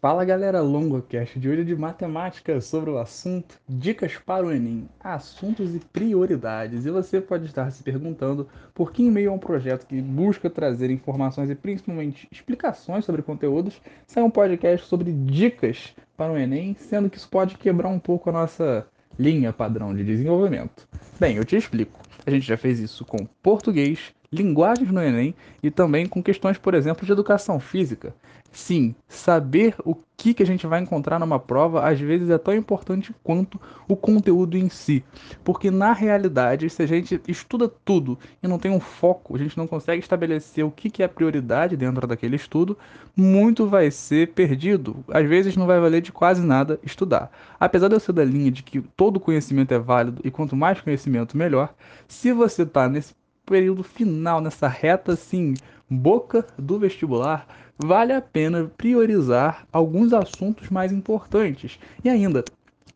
Fala galera, LongoCast de hoje é de matemática sobre o assunto Dicas para o Enem, assuntos e prioridades. E você pode estar se perguntando por que, em meio a um projeto que busca trazer informações e principalmente explicações sobre conteúdos, sai um podcast sobre dicas para o Enem, sendo que isso pode quebrar um pouco a nossa linha padrão de desenvolvimento. Bem, eu te explico. A gente já fez isso com português, linguagens no Enem e também com questões, por exemplo, de educação física. Sim, saber o que, que a gente vai encontrar numa prova às vezes é tão importante quanto o conteúdo em si. Porque na realidade, se a gente estuda tudo e não tem um foco, a gente não consegue estabelecer o que, que é prioridade dentro daquele estudo, muito vai ser perdido. Às vezes não vai valer de quase nada estudar. Apesar de eu ser da linha de que todo conhecimento é válido e quanto mais conhecimento, melhor, se você está nesse período final, nessa reta assim, boca do vestibular, vale a pena priorizar alguns assuntos mais importantes e ainda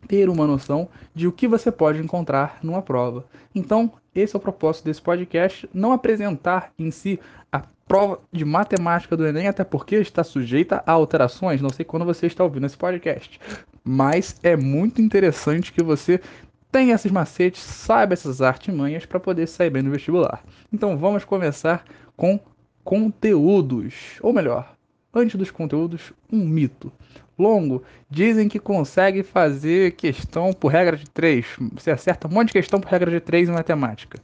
ter uma noção de o que você pode encontrar numa prova. Então, esse é o propósito desse podcast, não apresentar em si a prova de matemática do Enem, até porque está sujeita a alterações, não sei quando você está ouvindo esse podcast, mas é muito interessante que você tenha esses macetes, saiba essas artimanhas para poder sair bem no vestibular. Então, vamos começar com conteúdos, ou melhor, antes dos conteúdos, um mito. Longo, dizem que consegue fazer questão por regra de 3. Você acerta um monte de questão por regra de 3 em matemática.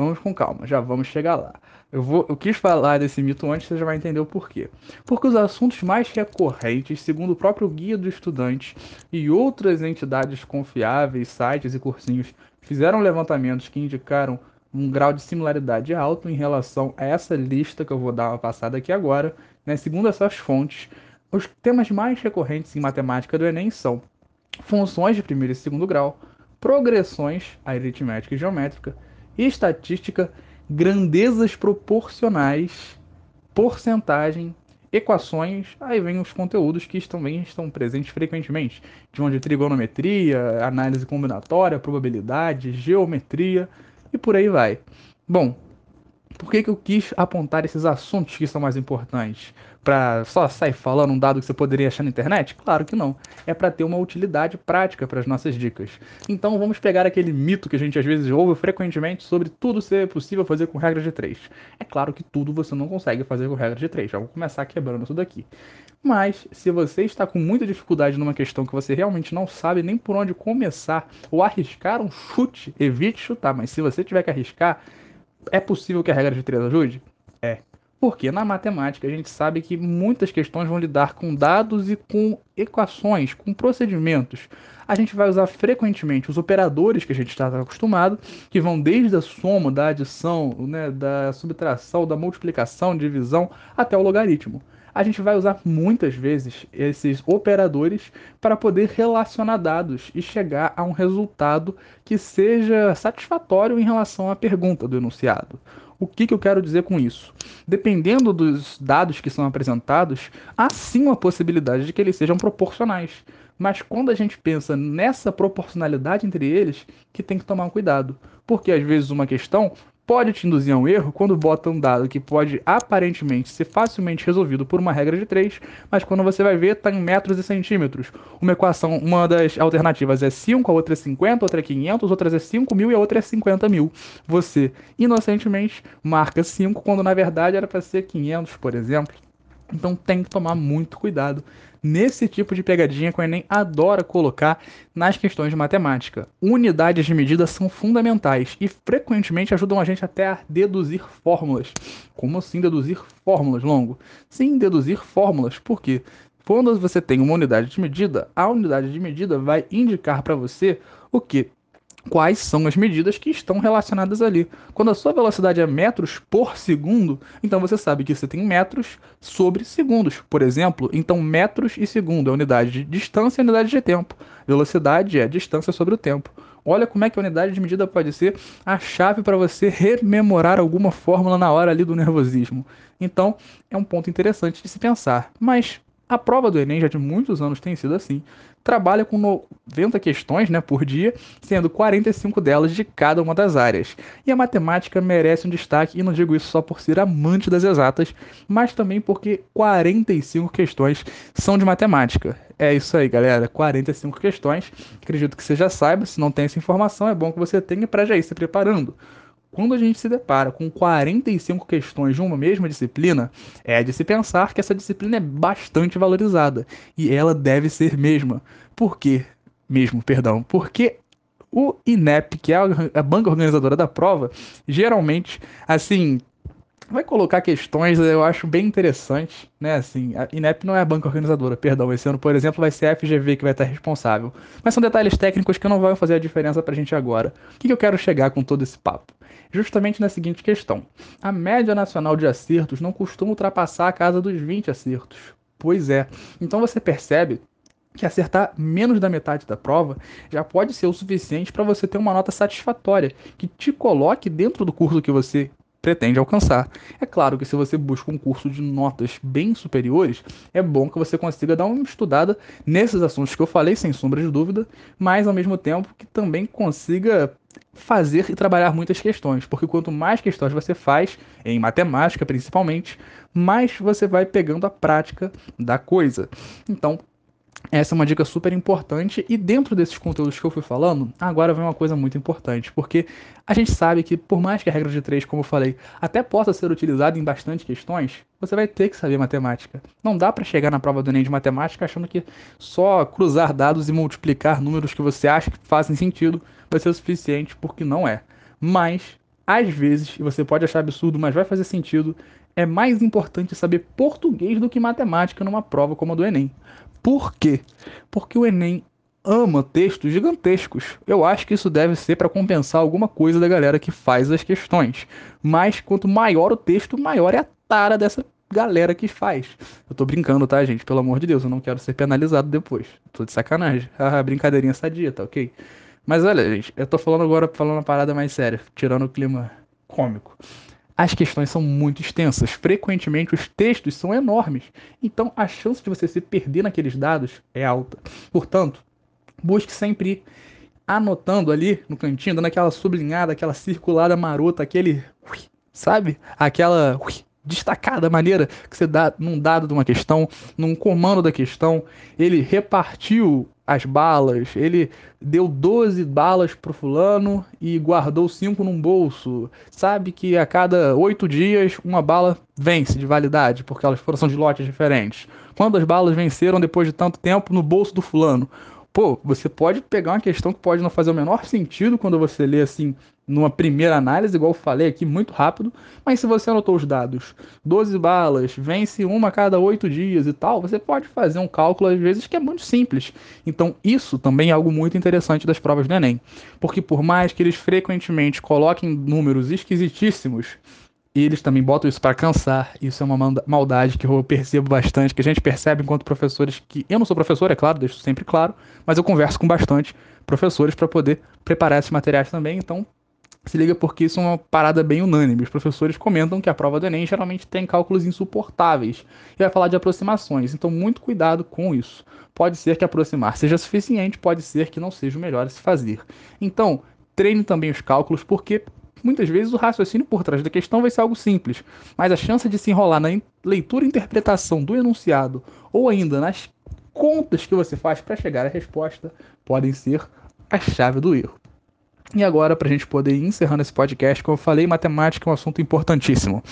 Vamos com calma, já vamos chegar lá. Eu, vou, eu quis falar desse mito antes, você já vai entender o porquê. Porque os assuntos mais recorrentes, segundo o próprio Guia do Estudante e outras entidades confiáveis, sites e cursinhos, fizeram levantamentos que indicaram um grau de similaridade alto em relação a essa lista que eu vou dar uma passada aqui agora, né? Segundo essas fontes, os temas mais recorrentes em matemática do Enem são funções de primeiro e segundo grau, progressões aritmética e geométrica, estatística, grandezas proporcionais, porcentagem, equações, aí vem os conteúdos que também estão presentes frequentemente, de onde trigonometria, análise combinatória, probabilidade, geometria e por aí vai. Bom, por que, que eu quis apontar esses assuntos que são mais importantes? Para só sair falando um dado que você poderia achar na internet? Claro que não. É para ter uma utilidade prática para as nossas dicas. Então vamos pegar aquele mito que a gente às vezes ouve frequentemente sobre tudo ser possível fazer com regra de 3. É claro que tudo você não consegue fazer com regra de 3. Já vou começar quebrando tudo aqui. Mas, se você está com muita dificuldade numa questão que você realmente não sabe nem por onde começar ou arriscar um chute, evite chutar. Mas se você tiver que arriscar, é possível que a regra de 3 ajude? É. Porque na matemática a gente sabe que muitas questões vão lidar com dados e com equações, com procedimentos. A gente vai usar frequentemente os operadores que a gente está acostumado, que vão desde a soma, da adição, né, da subtração, da multiplicação, divisão, até o logaritmo a gente vai usar muitas vezes esses operadores para poder relacionar dados e chegar a um resultado que seja satisfatório em relação à pergunta do enunciado. O que, que eu quero dizer com isso? Dependendo dos dados que são apresentados, há sim uma possibilidade de que eles sejam proporcionais. Mas quando a gente pensa nessa proporcionalidade entre eles, que tem que tomar um cuidado. Porque às vezes uma questão pode te induzir a um erro quando bota um dado que pode aparentemente ser facilmente resolvido por uma regra de 3, mas quando você vai ver está em metros e centímetros. Uma equação, uma das alternativas é 5, a outra é 50, a outra é 500, outras é 5 mil e a outra é 50 mil. Você, inocentemente, marca 5 quando na verdade era para ser 500, por exemplo. Então tem que tomar muito cuidado nesse tipo de pegadinha que o Enem adora colocar nas questões de matemática. Unidades de medida são fundamentais e frequentemente ajudam a gente até a deduzir fórmulas. Como assim deduzir fórmulas, Longo? Sim, deduzir fórmulas, porque quando você tem uma unidade de medida, a unidade de medida vai indicar para você o que? Quais são as medidas que estão relacionadas ali. Quando a sua velocidade é metros por segundo, então você sabe que você tem metros sobre segundos, por exemplo. Então, metros e segundo é unidade de distância e unidade de tempo. Velocidade é distância sobre o tempo. Olha como é que a unidade de medida pode ser a chave para você rememorar alguma fórmula na hora ali do nervosismo. Então, é um ponto interessante de se pensar. Mas A prova do Enem já de muitos anos tem sido assim. Trabalha com 90 questões né, por dia, sendo 45 delas de cada uma das áreas. E a matemática merece um destaque, e não digo isso só por ser amante das exatas, mas também porque 45 questões são de matemática. É isso aí, galera. 45 questões. Acredito que você já saiba. Se não tem essa informação, é bom que você tenha para já ir se preparando quando a gente se depara com 45 questões de uma mesma disciplina, é de se pensar que essa disciplina é bastante valorizada e ela deve ser mesma. Por quê? Mesmo, perdão. Porque o INEP, que é a banca organizadora da prova, geralmente, assim, vai colocar questões, eu acho bem interessante, né? Assim, a INEP não é a banca organizadora, perdão. Esse ano, por exemplo, vai ser a FGV que vai estar responsável. Mas são detalhes técnicos que não vão fazer a diferença pra gente agora. O que eu quero chegar com todo esse papo? Justamente na seguinte questão: a média nacional de acertos não costuma ultrapassar a casa dos 20 acertos. Pois é. Então você percebe que acertar menos da metade da prova já pode ser o suficiente para você ter uma nota satisfatória, que te coloque dentro do curso que você pretende alcançar. É claro que se você busca um curso de notas bem superiores, é bom que você consiga dar uma estudada nesses assuntos que eu falei, sem sombra de dúvida, mas ao mesmo tempo que também consiga fazer e trabalhar muitas questões, porque quanto mais questões você faz, em matemática principalmente, mais você vai pegando a prática da coisa. Então, essa é uma dica super importante e dentro desses conteúdos que eu fui falando, agora vem uma coisa muito importante, porque a gente sabe que por mais que a regra de três, como eu falei, até possa ser utilizada em bastante questões, você vai ter que saber matemática. Não dá para chegar na prova do Enem de matemática achando que só cruzar dados e multiplicar números que você acha que fazem sentido vai ser o suficiente, porque não é. Mas às vezes, e você pode achar absurdo, mas vai fazer sentido, é mais importante saber português do que matemática numa prova como a do Enem. Por quê? Porque o Enem ama textos gigantescos. Eu acho que isso deve ser para compensar alguma coisa da galera que faz as questões. Mas quanto maior o texto, maior é a tara dessa galera que faz. Eu tô brincando, tá, gente? Pelo amor de Deus, eu não quero ser penalizado depois. Tô de sacanagem. Brincadeirinha sadia, tá ok? Mas olha, gente, eu tô falando agora, falando uma parada mais séria, tirando o clima cômico as questões são muito extensas. Frequentemente os textos são enormes. Então a chance de você se perder naqueles dados é alta. Portanto, busque sempre ir anotando ali no cantinho, dando aquela sublinhada, aquela circulada marota, aquele. Sabe? Aquela destacada maneira que você dá num dado de uma questão, num comando da questão. Ele repartiu as balas. Ele deu 12 balas pro fulano e guardou 5 num bolso. Sabe que a cada 8 dias uma bala vence de validade, porque elas foram de lotes diferentes. Quantas balas venceram depois de tanto tempo no bolso do fulano? Pô, você pode pegar uma questão que pode não fazer o menor sentido quando você lê assim numa primeira análise, igual eu falei aqui, muito rápido, mas se você anotou os dados, 12 balas, vence uma a cada 8 dias e tal, você pode fazer um cálculo às vezes que é muito simples. Então, isso também é algo muito interessante das provas do Enem, porque por mais que eles frequentemente coloquem números esquisitíssimos, eles também botam isso para cansar. Isso é uma maldade que eu percebo bastante, que a gente percebe enquanto professores que eu não sou professor, é claro, deixo sempre claro, mas eu converso com bastante professores para poder preparar esses materiais também. Então, se liga porque isso é uma parada bem unânime. Os professores comentam que a prova do Enem geralmente tem cálculos insuportáveis e vai falar de aproximações, então muito cuidado com isso. Pode ser que aproximar seja suficiente, pode ser que não seja o melhor a se fazer. Então, treine também os cálculos, porque muitas vezes o raciocínio por trás da questão vai ser algo simples, mas a chance de se enrolar na leitura e interpretação do enunciado ou ainda nas contas que você faz para chegar à resposta podem ser a chave do erro. E agora, para a gente poder ir encerrando esse podcast, como eu falei, matemática é um assunto importantíssimo.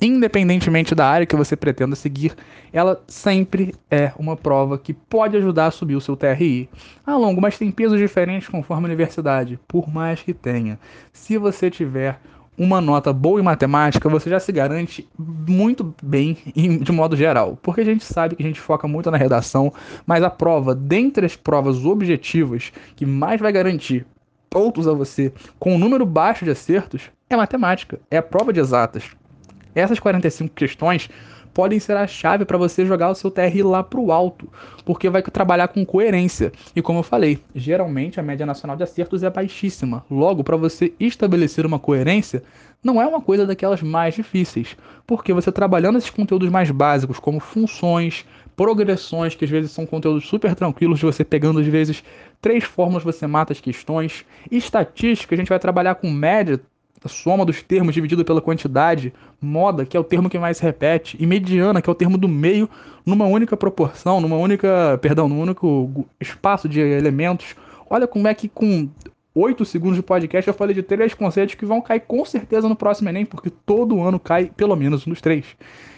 Independentemente da área que você pretenda seguir, ela sempre é uma prova que pode ajudar a subir o seu TRI. Ah, longo, mas tem pesos diferentes conforme a universidade, por mais que tenha. Se você tiver uma nota boa em matemática, você já se garante muito bem de modo geral. Porque a gente sabe que a gente foca muito na redação, mas a prova, dentre as provas objetivas, que mais vai garantir pontos a você com um número baixo de acertos é matemática, é a prova de exatas. Essas 45 questões podem ser a chave para você jogar o seu TRI lá para o alto, porque vai trabalhar com coerência. E como eu falei, geralmente a média nacional de acertos é baixíssima. Logo, para você estabelecer uma coerência, não é uma coisa daquelas mais difíceis, porque você trabalhando esses conteúdos mais básicos, como funções, progressões, que às vezes são conteúdos super tranquilos, de você pegando às vezes três fórmulas, você mata as questões. Estatística, a gente vai trabalhar com média, a soma dos termos dividido pela quantidade, moda, que é o termo que mais se repete, e mediana, que é o termo do meio, numa única proporção, numa única, perdão, num único espaço de elementos. Olha como é que com 8 segundos de podcast eu falei de três conceitos que vão cair com certeza no próximo Enem, porque todo ano cai pelo menos um dos três.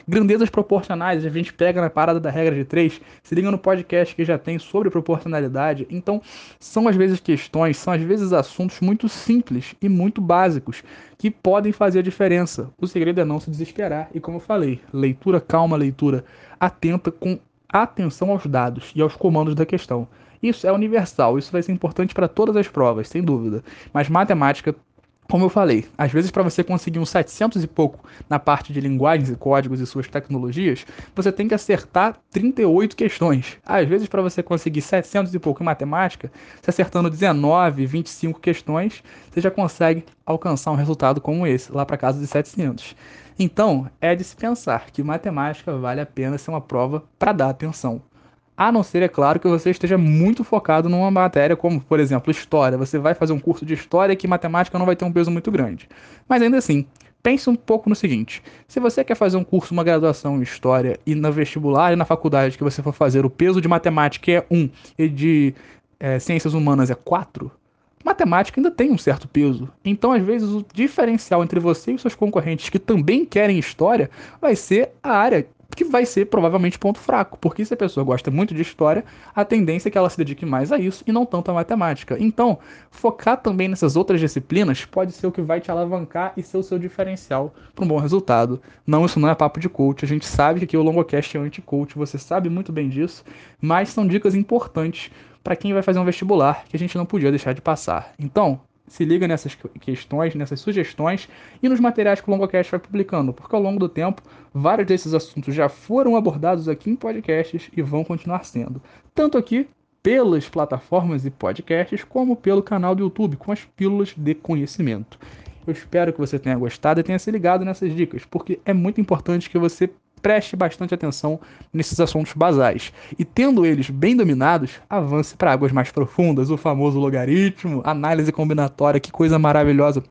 Grandezas proporcionais, a gente pega na parada da regra de três, se liga no podcast que já tem sobre proporcionalidade. Então, são às vezes questões, são às vezes assuntos muito simples e muito básicos que podem fazer a diferença. O segredo é não se desesperar e, como eu falei, leitura calma, leitura atenta com atenção aos dados e aos comandos da questão. Isso é universal, isso vai ser importante para todas as provas, sem dúvida. Mas matemática, como eu falei, às vezes para você conseguir um 700 e pouco na parte de linguagens e códigos e suas tecnologias, você tem que acertar 38 questões. Às vezes para você conseguir 700 e pouco em matemática, se acertando 19, 25 questões, você já consegue alcançar um resultado como esse, lá para casa de 700. Então, é de se pensar que matemática vale a pena ser uma prova para dar atenção. A não ser, é claro, que você esteja muito focado numa matéria, como, por exemplo, história. Você vai fazer um curso de história que matemática não vai ter um peso muito grande. Mas ainda assim, pense um pouco no seguinte: se você quer fazer um curso, uma graduação em história, e na vestibular e na faculdade que você for fazer, o peso de matemática é 1 e de é, ciências humanas é 4, matemática ainda tem um certo peso. Então, às vezes, o diferencial entre você e os seus concorrentes que também querem história vai ser a área que vai ser provavelmente ponto fraco, porque se a pessoa gosta muito de história, a tendência é que ela se dedique mais a isso e não tanto à matemática. Então, focar também nessas outras disciplinas pode ser o que vai te alavancar e ser o seu diferencial para um bom resultado. Não, isso não é papo de coach, a gente sabe que aqui o Longocast é anti-coach, você sabe muito bem disso, mas são dicas importantes para quem vai fazer um vestibular que a gente não podia deixar de passar. Então, se liga nessas questões, nessas sugestões e nos materiais que o Longocast vai publicando, porque ao longo do tempo, vários desses assuntos já foram abordados aqui em podcasts e vão continuar sendo. Tanto aqui pelas plataformas e podcasts, como pelo canal do YouTube, com as pílulas de conhecimento. Eu espero que você tenha gostado e tenha se ligado nessas dicas, porque é muito importante que você preste bastante atenção nesses assuntos basais. E tendo eles bem dominados, avance para águas mais profundas, o famoso logaritmo, análise combinatória, que coisa maravilhosa.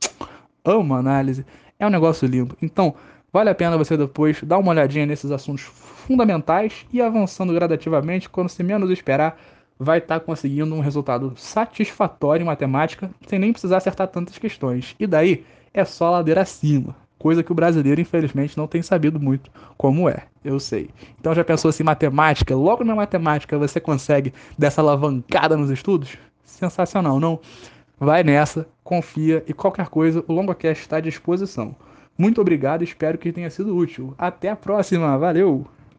Amo análise, é um negócio lindo. Então, vale a pena você depois dar uma olhadinha nesses assuntos fundamentais e avançando gradativamente, quando se menos esperar, vai estar tá conseguindo um resultado satisfatório em matemática, sem nem precisar acertar tantas questões. E daí é só ladeira acima coisa que o brasileiro, infelizmente, não tem sabido muito como é, eu sei. Então já pensou assim, matemática, logo na matemática você consegue dessa alavancada nos estudos? Sensacional, não? Vai nessa, confia e qualquer coisa, o LongoCast está à disposição. Muito obrigado, espero que tenha sido útil. Até a próxima, valeu!